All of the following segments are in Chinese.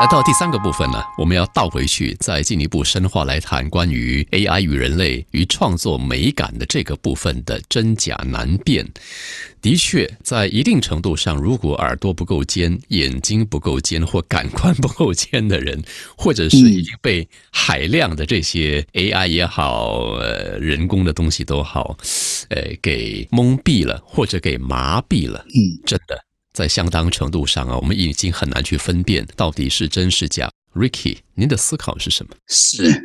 来到第三个部分呢，我们要倒回去，再进一步深化来谈关于 AI 与人类与创作美感的这个部分的真假难辨。的确，在一定程度上，如果耳朵不够尖、眼睛不够尖或感官不够尖的人，或者是已经被海量的这些 AI 也好、呃人工的东西都好，呃，给蒙蔽了或者给麻痹了，嗯，真的。在相当程度上啊，我们已经很难去分辨到底是真是假。Ricky，您的思考是什么？是，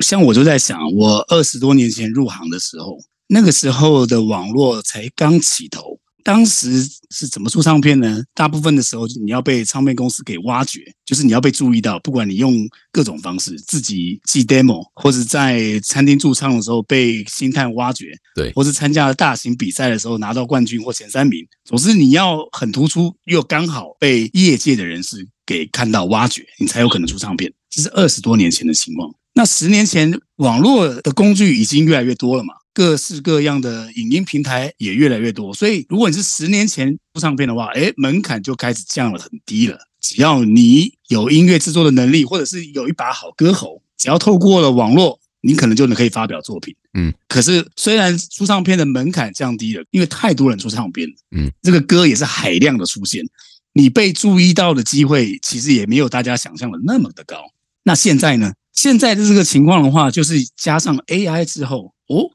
像我就在想，我二十多年前入行的时候，那个时候的网络才刚起头。当时是怎么出唱片呢？大部分的时候，你要被唱片公司给挖掘，就是你要被注意到，不管你用各种方式，自己寄 demo，或者在餐厅驻唱的时候被星探挖掘，对，或是参加了大型比赛的时候拿到冠军或前三名。总之，你要很突出，又刚好被业界的人士给看到挖掘，你才有可能出唱片。这是二十多年前的情况。那十年前，网络的工具已经越来越多了嘛？各式各样的影音平台也越来越多，所以如果你是十年前出唱片的话，哎，门槛就开始降了很低了。只要你有音乐制作的能力，或者是有一把好歌喉，只要透过了网络，你可能就能可以发表作品。嗯，可是虽然出唱片的门槛降低了，因为太多人出唱片了，嗯，这个歌也是海量的出现，你被注意到的机会其实也没有大家想象的那么的高。那现在呢？现在的这个情况的话，就是加上 AI 之后，哦。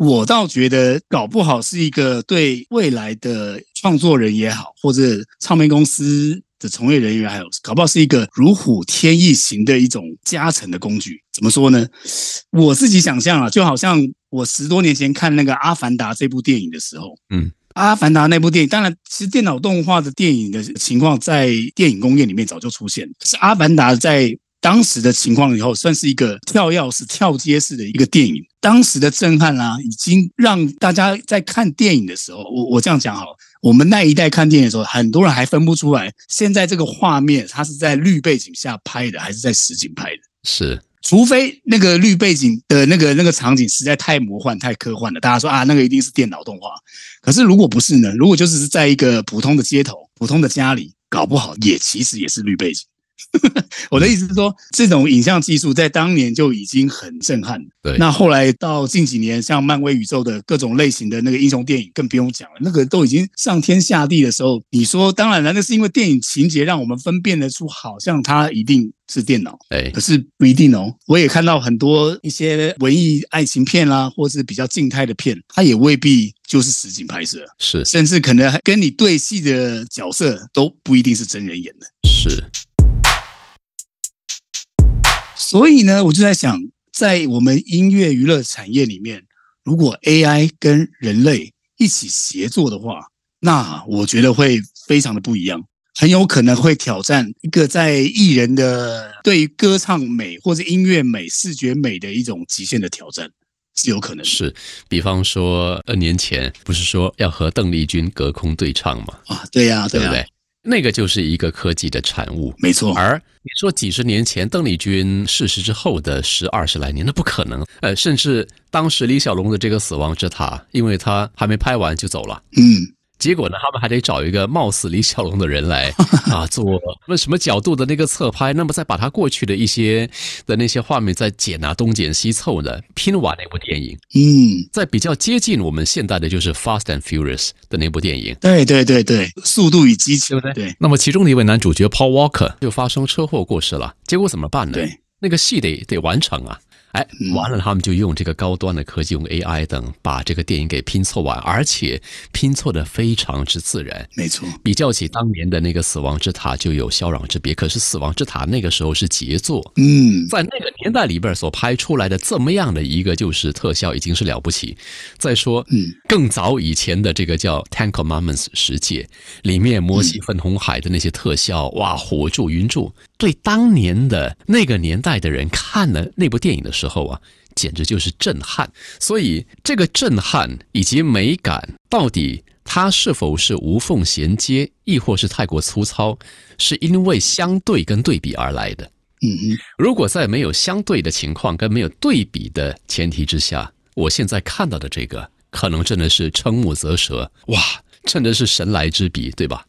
我倒觉得，搞不好是一个对未来的创作人也好，或者唱片公司的从业人员，还有搞不好是一个如虎添翼型的一种加成的工具。怎么说呢？我自己想象啊，就好像我十多年前看那个《阿凡达》这部电影的时候，嗯，《阿凡达》那部电影，当然其实电脑动画的电影的情况在电影工业里面早就出现，可是《阿凡达》在当时的情况以后，算是一个跳钥匙、跳街式的一个电影。当时的震撼啊，已经让大家在看电影的时候，我我这样讲好了，我们那一代看电影的时候，很多人还分不出来，现在这个画面它是在绿背景下拍的，还是在实景拍的。是，除非那个绿背景的那个那个场景实在太魔幻、太科幻了，大家说啊，那个一定是电脑动画。可是如果不是呢？如果就只是在一个普通的街头、普通的家里，搞不好也其实也是绿背景。我的意思是说，这种影像技术在当年就已经很震撼。对，那后来到近几年，像漫威宇宙的各种类型的那个英雄电影，更不用讲了。那个都已经上天下地的时候，你说，当然了，那是因为电影情节让我们分辨得出，好像它一定是电脑。哎，可是不一定哦。我也看到很多一些文艺爱情片啦，或是比较静态的片，它也未必就是实景拍摄，是，甚至可能跟你对戏的角色都不一定是真人演的。是。所以呢，我就在想，在我们音乐娱乐产业里面，如果 AI 跟人类一起协作的话，那我觉得会非常的不一样，很有可能会挑战一个在艺人的对于歌唱美或者音乐美、视觉美的一种极限的挑战，是有可能是。比方说，二年前不是说要和邓丽君隔空对唱吗？啊，对呀，对不对？那个就是一个科技的产物，没错。而你说几十年前邓丽君逝世之后的十二十来年，那不可能。呃，甚至当时李小龙的这个死亡之塔，因为他还没拍完就走了。嗯。结果呢，他们还得找一个貌似李小龙的人来 啊，做那什么角度的那个侧拍，那么再把他过去的一些的那些画面再剪啊，东剪西凑的拼完那部电影。嗯，在比较接近我们现代的，就是《Fast and Furious》的那部电影。对对对对，速度与激情，对不对？对。那么其中的一位男主角 Paul Walker 就发生车祸过世了，结果怎么办呢？对，那个戏得得完成啊。哎，完了，他们就用这个高端的科技，用 AI 等，把这个电影给拼凑完，而且拼凑的非常之自然。没错，比较起当年的那个《死亡之塔》，就有霄壤之别。可是《死亡之塔》那个时候是杰作，嗯，在那个年代里边所拍出来的这么样的一个就是特效，已经是了不起。再说，嗯，更早以前的这个叫《Ten Commandments》十诫，里面摩西分红海的那些特效，哇，火柱云柱。对当年的那个年代的人看了那部电影的时候啊，简直就是震撼。所以这个震撼以及美感，到底它是否是无缝衔接，亦或是太过粗糙，是因为相对跟对比而来的。嗯哼，如果在没有相对的情况跟没有对比的前提之下，我现在看到的这个，可能真的是瞠目则舌，哇，真的是神来之笔，对吧？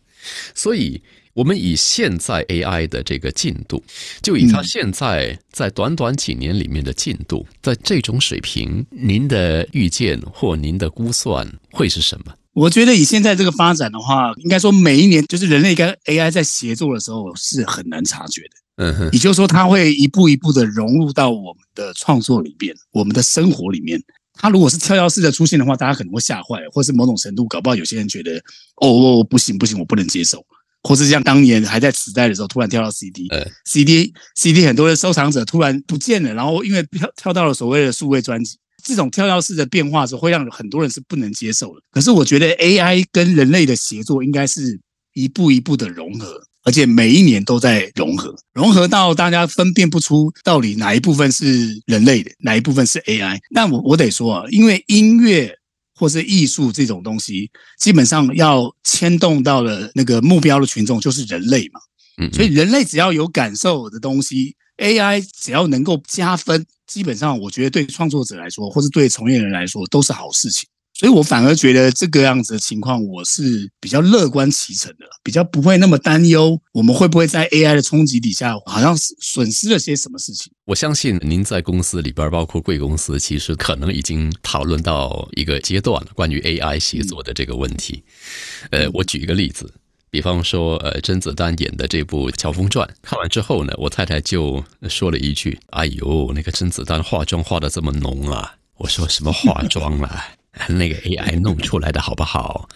所以。我们以现在 AI 的这个进度，就以它现在在短短几年里面的进度，在这种水平，您的预见或您的估算会是什么？我觉得以现在这个发展的话，应该说每一年就是人类跟 AI 在协作的时候是很难察觉的。嗯哼，也就是说，它会一步一步的融入到我们的创作里面，我们的生活里面。它如果是跳跃式的出现的话，大家可能会吓坏，或是某种程度搞不好有些人觉得，哦哦不行不行，我不能接受，或是像当年还在磁带的时候，突然跳到 CD，CD，CD 很多的收藏者突然不见了，然后因为跳跳到了所谓的数位专辑。这种跳跃式的变化是会让很多人是不能接受的。可是我觉得 AI 跟人类的协作应该是一步一步的融合，而且每一年都在融合，融合到大家分辨不出到底哪一部分是人类的，哪一部分是 AI。那我我得说啊，因为音乐或是艺术这种东西，基本上要牵动到了那个目标的群众就是人类嘛，嗯，所以人类只要有感受的东西。AI 只要能够加分，基本上我觉得对创作者来说，或是对从业人来说都是好事情。所以我反而觉得这个样子的情况，我是比较乐观其成的，比较不会那么担忧我们会不会在 AI 的冲击底下，好像损失了些什么事情。我相信您在公司里边，包括贵公司，其实可能已经讨论到一个阶段了，关于 AI 协作的这个问题。呃，我举一个例子。比方说，呃，甄子丹演的这部《乔峰传》，看完之后呢，我太太就说了一句：“哎呦，那个甄子丹化妆化的这么浓啊！”我说：“什么化妆啊？那个 AI 弄出来的好不好？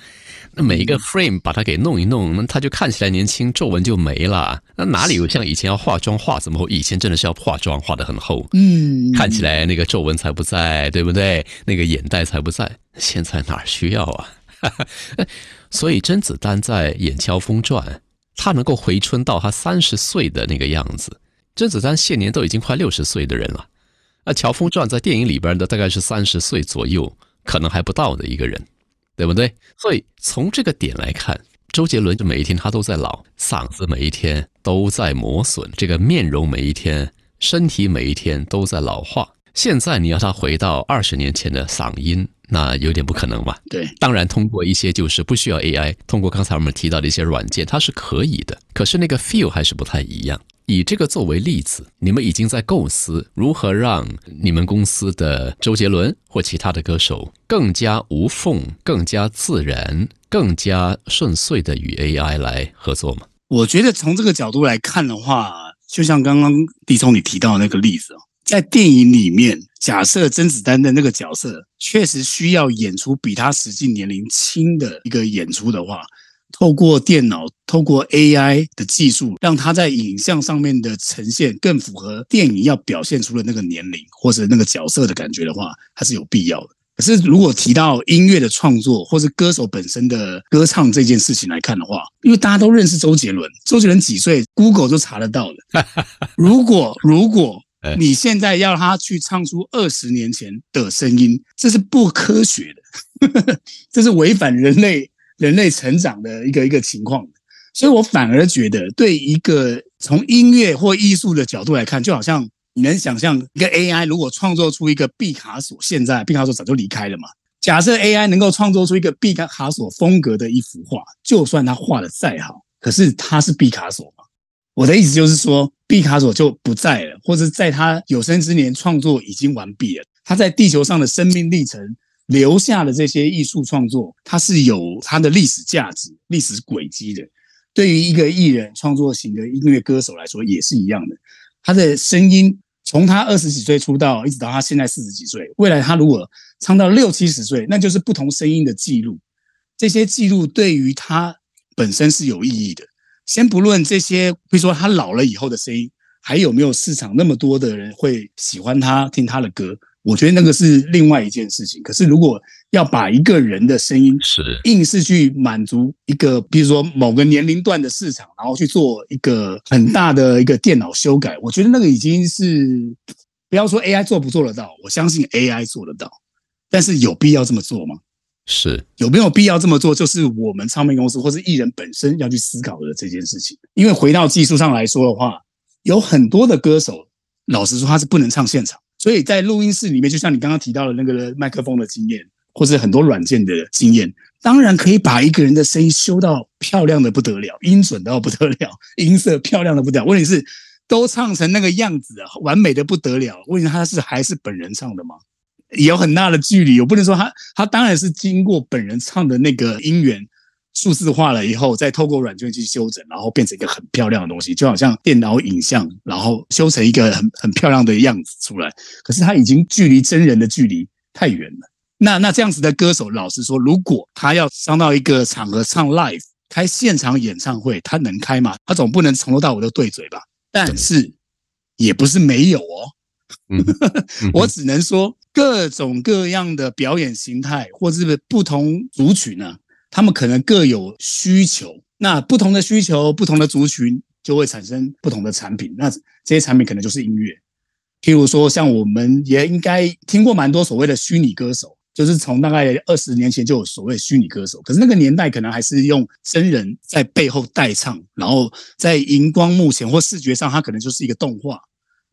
那每一个 frame 把它给弄一弄，那他就看起来年轻，皱纹就没了。那哪里有像以前要化妆化这么厚？以前真的是要化妆化的很厚，嗯，看起来那个皱纹才不在，对不对？那个眼袋才不在。现在哪需要啊？” 所以甄子丹在演《乔峰传》，他能够回春到他三十岁的那个样子。甄子丹现年都已经快六十岁的人了，那《乔峰传》在电影里边的大概是三十岁左右，可能还不到的一个人，对不对？所以从这个点来看，周杰伦就每一天他都在老，嗓子每一天都在磨损，这个面容每一天、身体每一天都在老化。现在你要他回到二十年前的嗓音。那有点不可能嘛？对，当然通过一些就是不需要 AI，通过刚才我们提到的一些软件，它是可以的。可是那个 feel 还是不太一样。以这个作为例子，你们已经在构思如何让你们公司的周杰伦或其他的歌手更加无缝、更加自然、更加顺遂的与 AI 来合作吗？我觉得从这个角度来看的话，就像刚刚李聪你提到的那个例子哦。在电影里面，假设甄子丹的那个角色确实需要演出比他实际年龄轻的一个演出的话，透过电脑、透过 AI 的技术，让他在影像上面的呈现更符合电影要表现出的那个年龄或者那个角色的感觉的话，它是有必要的。可是如果提到音乐的创作或是歌手本身的歌唱这件事情来看的话，因为大家都认识周杰伦，周杰伦几岁，Google 都查得到的。如果如果你现在要他去唱出二十年前的声音，这是不科学的，这是违反人类人类成长的一个一个情况所以我反而觉得，对一个从音乐或艺术的角度来看，就好像你能想象一个 AI 如果创作出一个毕卡索，现在毕卡索早就离开了嘛？假设 AI 能够创作出一个毕卡索风格的一幅画，就算他画的再好，可是他是毕卡索吗？我的意思就是说。毕卡索就不在了，或者在他有生之年创作已经完毕了。他在地球上的生命历程留下的这些艺术创作，它是有它的历史价值、历史轨迹的。对于一个艺人创作型的音乐歌手来说，也是一样的。他的声音从他二十几岁出道，一直到他现在四十几岁，未来他如果唱到六七十岁，那就是不同声音的记录。这些记录对于他本身是有意义的。先不论这些，比如说他老了以后的声音还有没有市场，那么多的人会喜欢他听他的歌，我觉得那个是另外一件事情。可是如果要把一个人的声音是硬是去满足一个，比如说某个年龄段的市场，然后去做一个很大的一个电脑修改，我觉得那个已经是不要说 AI 做不做得到，我相信 AI 做得到，但是有必要这么做吗？是有没有必要这么做？就是我们唱片公司或是艺人本身要去思考的这件事情。因为回到技术上来说的话，有很多的歌手，老实说他是不能唱现场，所以在录音室里面，就像你刚刚提到的那个麦克风的经验，或者很多软件的经验，当然可以把一个人的声音修到漂亮的不得了，音准到不得了，音色漂亮的不得了。问题是，都唱成那个样子啊，完美的不得了。问题他是还是本人唱的吗？有很大的距离。我不能说他，他当然是经过本人唱的那个音源数字化了以后，再透过软件去修整，然后变成一个很漂亮的东西，就好像电脑影像，然后修成一个很很漂亮的样子出来。可是他已经距离真人的距离太远了。那那这样子的歌手，老实说，如果他要上到一个场合唱 live 开现场演唱会，他能开吗？他总不能从头到尾都对嘴吧？但是也不是没有哦。我只能说，各种各样的表演形态，或是不同族群呢，他们可能各有需求。那不同的需求，不同的族群，就会产生不同的产品。那这些产品可能就是音乐。譬如说，像我们也应该听过蛮多所谓的虚拟歌手。就是从大概二十年前就有所谓虚拟歌手，可是那个年代可能还是用真人在背后代唱，然后在荧光幕前或视觉上，它可能就是一个动画，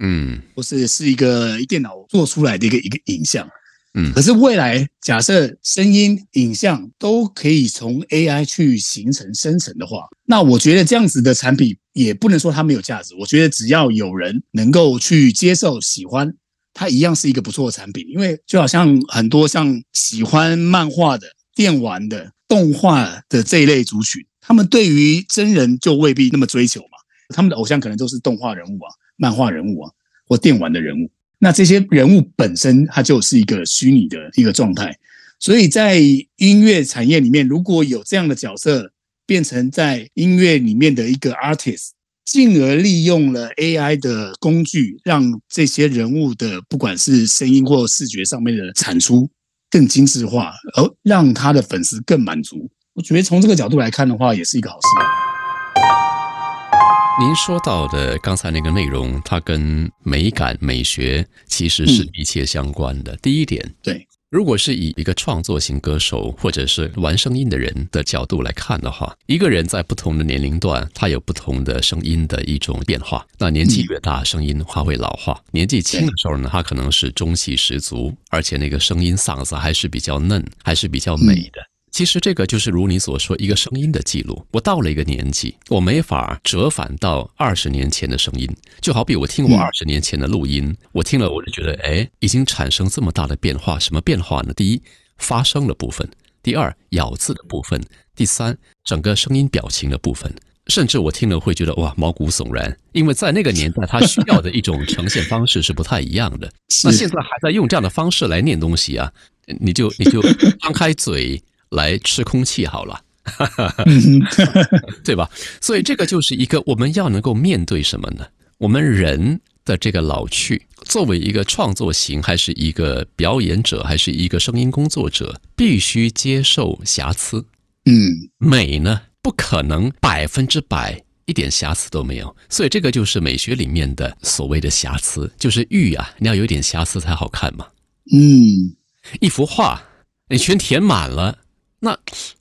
嗯，或是是一个电脑做出来的一个一个影像，嗯。可是未来假设声音、影像都可以从 AI 去形成生成的话，那我觉得这样子的产品也不能说它没有价值。我觉得只要有人能够去接受、喜欢。它一样是一个不错的产品，因为就好像很多像喜欢漫画的、电玩的、动画的这一类族群，他们对于真人就未必那么追求嘛。他们的偶像可能都是动画人物啊、漫画人物啊或电玩的人物。那这些人物本身它就是一个虚拟的一个状态，所以在音乐产业里面，如果有这样的角色变成在音乐里面的一个 artist。进而利用了 AI 的工具，让这些人物的不管是声音或视觉上面的产出更精致化，而让他的粉丝更满足。我觉得从这个角度来看的话，也是一个好事。您说到的刚才那个内容，它跟美感、美学其实是密切相关的。第一点，对。如果是以一个创作型歌手或者是玩声音的人的角度来看的话，一个人在不同的年龄段，他有不同的声音的一种变化。那年纪越大，声音它会老化；年纪轻的时候呢，他可能是中气十足，而且那个声音嗓子还是比较嫩，还是比较美的。其实这个就是如你所说，一个声音的记录。我到了一个年纪，我没法折返到二十年前的声音。就好比我听我二十年前的录音，我听了我就觉得，哎，已经产生这么大的变化。什么变化呢？第一，发声的部分；第二，咬字的部分；第三，整个声音表情的部分。甚至我听了会觉得，哇，毛骨悚然。因为在那个年代，他需要的一种呈现方式是不太一样的。那现在还在用这样的方式来念东西啊？你就你就张开嘴。来吃空气好了，对吧？所以这个就是一个我们要能够面对什么呢？我们人的这个老去，作为一个创作型，还是一个表演者，还是一个声音工作者，必须接受瑕疵。嗯，美呢，不可能百分之百一点瑕疵都没有。所以这个就是美学里面的所谓的瑕疵，就是玉啊，你要有点瑕疵才好看嘛。嗯，一幅画你全填满了。那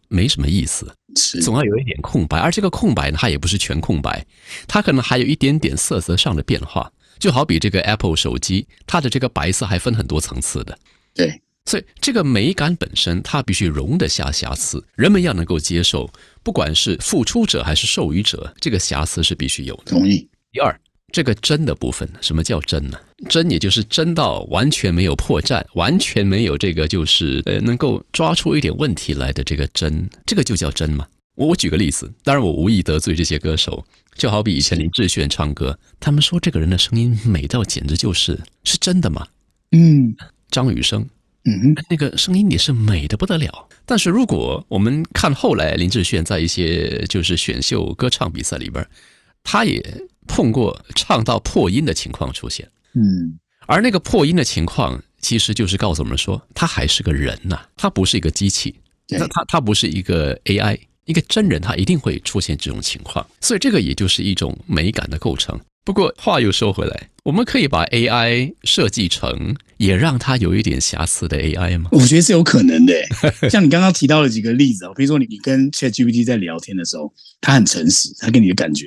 没什么意思，总要有一点空白，而这个空白呢，它也不是全空白，它可能还有一点点色泽上的变化，就好比这个 Apple 手机，它的这个白色还分很多层次的。对，所以这个美感本身，它必须容得下瑕疵，人们要能够接受，不管是付出者还是授予者，这个瑕疵是必须有的。同意。第二。这个真的部分，什么叫真呢？真也就是真到完全没有破绽，完全没有这个就是呃能够抓出一点问题来的这个真，这个就叫真吗？我我举个例子，当然我无意得罪这些歌手，就好比以前林志炫唱歌，他们说这个人的声音美到简直就是是真的吗？嗯，张雨生，嗯，那个声音也是美的不得了。但是如果我们看后来林志炫在一些就是选秀歌唱比赛里边，他也。碰过唱到破音的情况出现，嗯，而那个破音的情况，其实就是告诉我们说，他还是个人呐，他不是一个机器，那他他不是一个 AI，一个真人，他一定会出现这种情况，所以这个也就是一种美感的构成。不过话又说回来，我们可以把 AI 设计成也让它有一点瑕疵的 AI 吗？我觉得是有可能的。像你刚刚提到了几个例子啊，比如说你你跟 ChatGPT 在聊天的时候，他很诚实，他给你的感觉。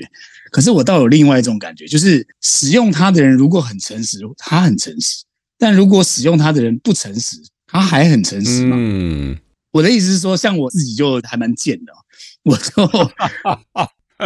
可是我倒有另外一种感觉，就是使用它的人如果很诚实，他很诚实；但如果使用它的人不诚实，他还很诚实嘛。嗯，我的意思是说，像我自己就还蛮贱的，我就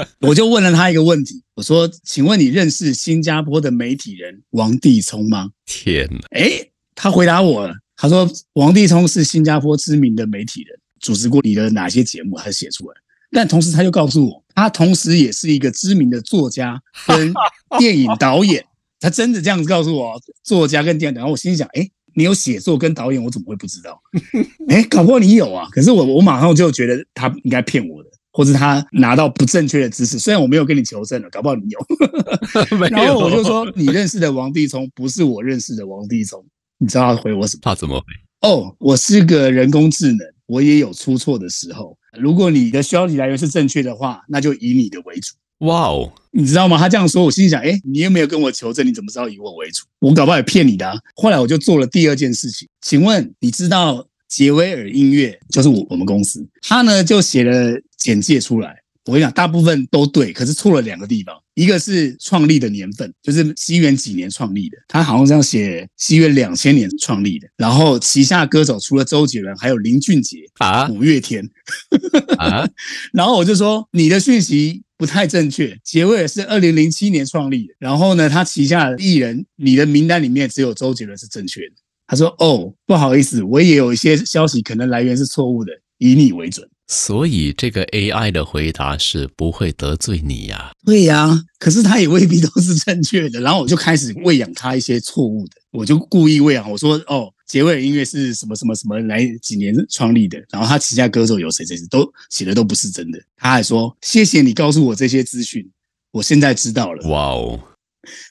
我就问了他一个问题，我说：“请问你认识新加坡的媒体人王地聪吗天哪，？”哎，他回答我了，他说：“王地聪是新加坡知名的媒体人，主持过你的哪些节目，他写出来。”但同时他就告诉我，他同时也是一个知名的作家跟 电影导演。他真的这样子告诉我，作家跟电影导演。然后我心想，哎，你有写作跟导演，我怎么会不知道？哎，搞不好你有啊。可是我我马上就觉得他应该骗我的，或者他拿到不正确的知识。虽然我没有跟你求证了，搞不好你有。没然后我就说，你认识的王地聪不是我认识的王地聪。你知道他回我什么？他怎么回？哦，我是个人工智能，我也有出错的时候。如果你的消息来源是正确的话，那就以你的为主。哇哦，你知道吗？他这样说，我心里想，哎，你又没有跟我求证，你怎么知道以我为主？我搞不好也骗你的、啊。后来我就做了第二件事情，请问你知道杰威尔音乐就是我我们公司，他呢就写了简介出来。我跟你讲，大部分都对，可是错了两个地方，一个是创立的年份，就是西元几年创立的，他好像这样写西元两千年创立的。然后旗下歌手除了周杰伦，还有林俊杰、啊五月天。啊，然后我就说你的讯息不太正确，杰威尔是二零零七年创立的，然后呢，他旗下的艺人，你的名单里面只有周杰伦是正确的。他说：“哦，不好意思，我也有一些消息可能来源是错误的，以你为准。所以这个 AI 的回答是不会得罪你呀、”对呀、可是他也未必都是正确的。然后我就开始喂养他一些错误的，我就故意喂养，我说：“哦，杰威尔音乐是什么什么什么来几年创立的，然后他旗下歌手有谁谁谁，都写的都不是真的。”他还说：“谢谢你告诉我这些资讯，我现在知道了。”哇哦，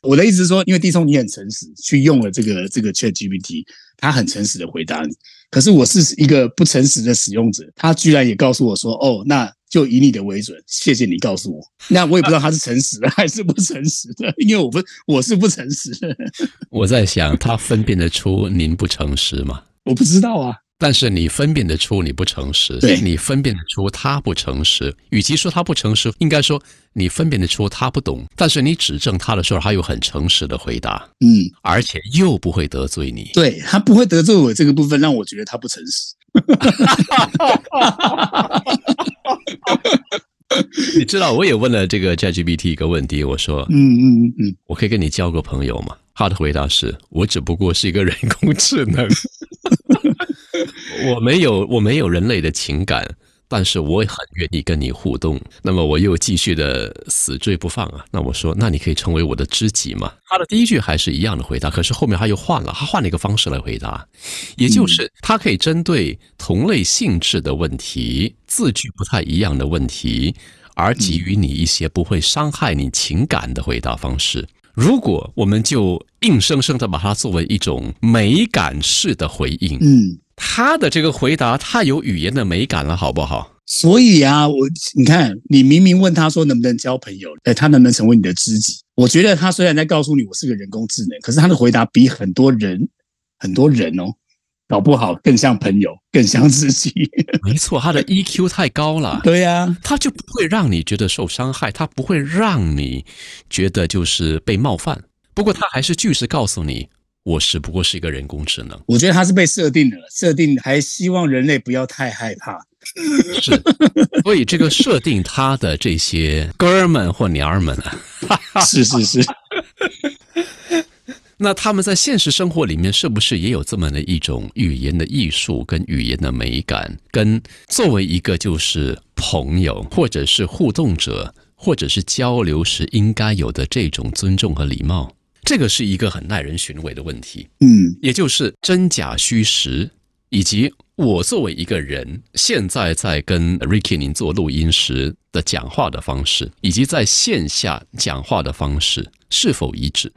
我的意思是说，因为地聪你很诚实，去用了这个这个 Chat GPT，他很诚实的回答你。可是我是一个不诚实的使用者，他居然也告诉我说：“哦，那就以你的为准，谢谢你告诉我。”那我也不知道他是诚实的还是不诚实的，因为我不我是不诚实的，我在想，他分辨得出您不诚实吗？我不知道啊。但是你分辨得出你不诚实，对你分辨得出他不诚实。与其说他不诚实，应该说你分辨得出他不懂。但是你指正他的时候，他又很诚实的回答，嗯，而且又不会得罪你。对他不会得罪我这个部分，让我觉得他不诚实。你知道，我也问了这个 ChatGPT 一个问题，我说嗯嗯嗯嗯，我可以跟你交个朋友吗？他的回答是我只不过是一个人工智能，我没有我没有人类的情感，但是我也很愿意跟你互动。那么我又继续的死追不放啊。那我说，那你可以成为我的知己吗？他的第一句还是一样的回答，可是后面他又换了，他换了一个方式来回答，也就是他可以针对同类性质的问题、字句不太一样的问题，而给予你一些不会伤害你情感的回答方式。如果我们就硬生生的把它作为一种美感式的回应，嗯，他的这个回答太有语言的美感了，好不好？所以啊，我你看，你明明问他说能不能交朋友，哎，他能不能成为你的知己？我觉得他虽然在告诉你我是个人工智能，可是他的回答比很多人很多人哦，搞不好更像朋友，更像知己。没错，他的 EQ 太高了。对呀、他就不会让你觉得受伤害，他不会让你觉得就是被冒犯。不过他还是据实告诉你，我只不过是一个人工智能。我觉得他是被设定的，设定还希望人类不要太害怕。是，所以这个设定他的这些哥儿们或娘儿们啊，是是是，那他们在现实生活里面是不是也有这么的一种语言的艺术跟语言的美感，跟作为一个就是朋友或者是互动者或者是交流时应该有的这种尊重和礼貌？这个是一个很耐人寻味的问题。嗯也就是真假虚实，以及我作为一个人，现在在跟 Ricky 您做录音时的讲话的方式，以及在线下讲话的方式是否一致？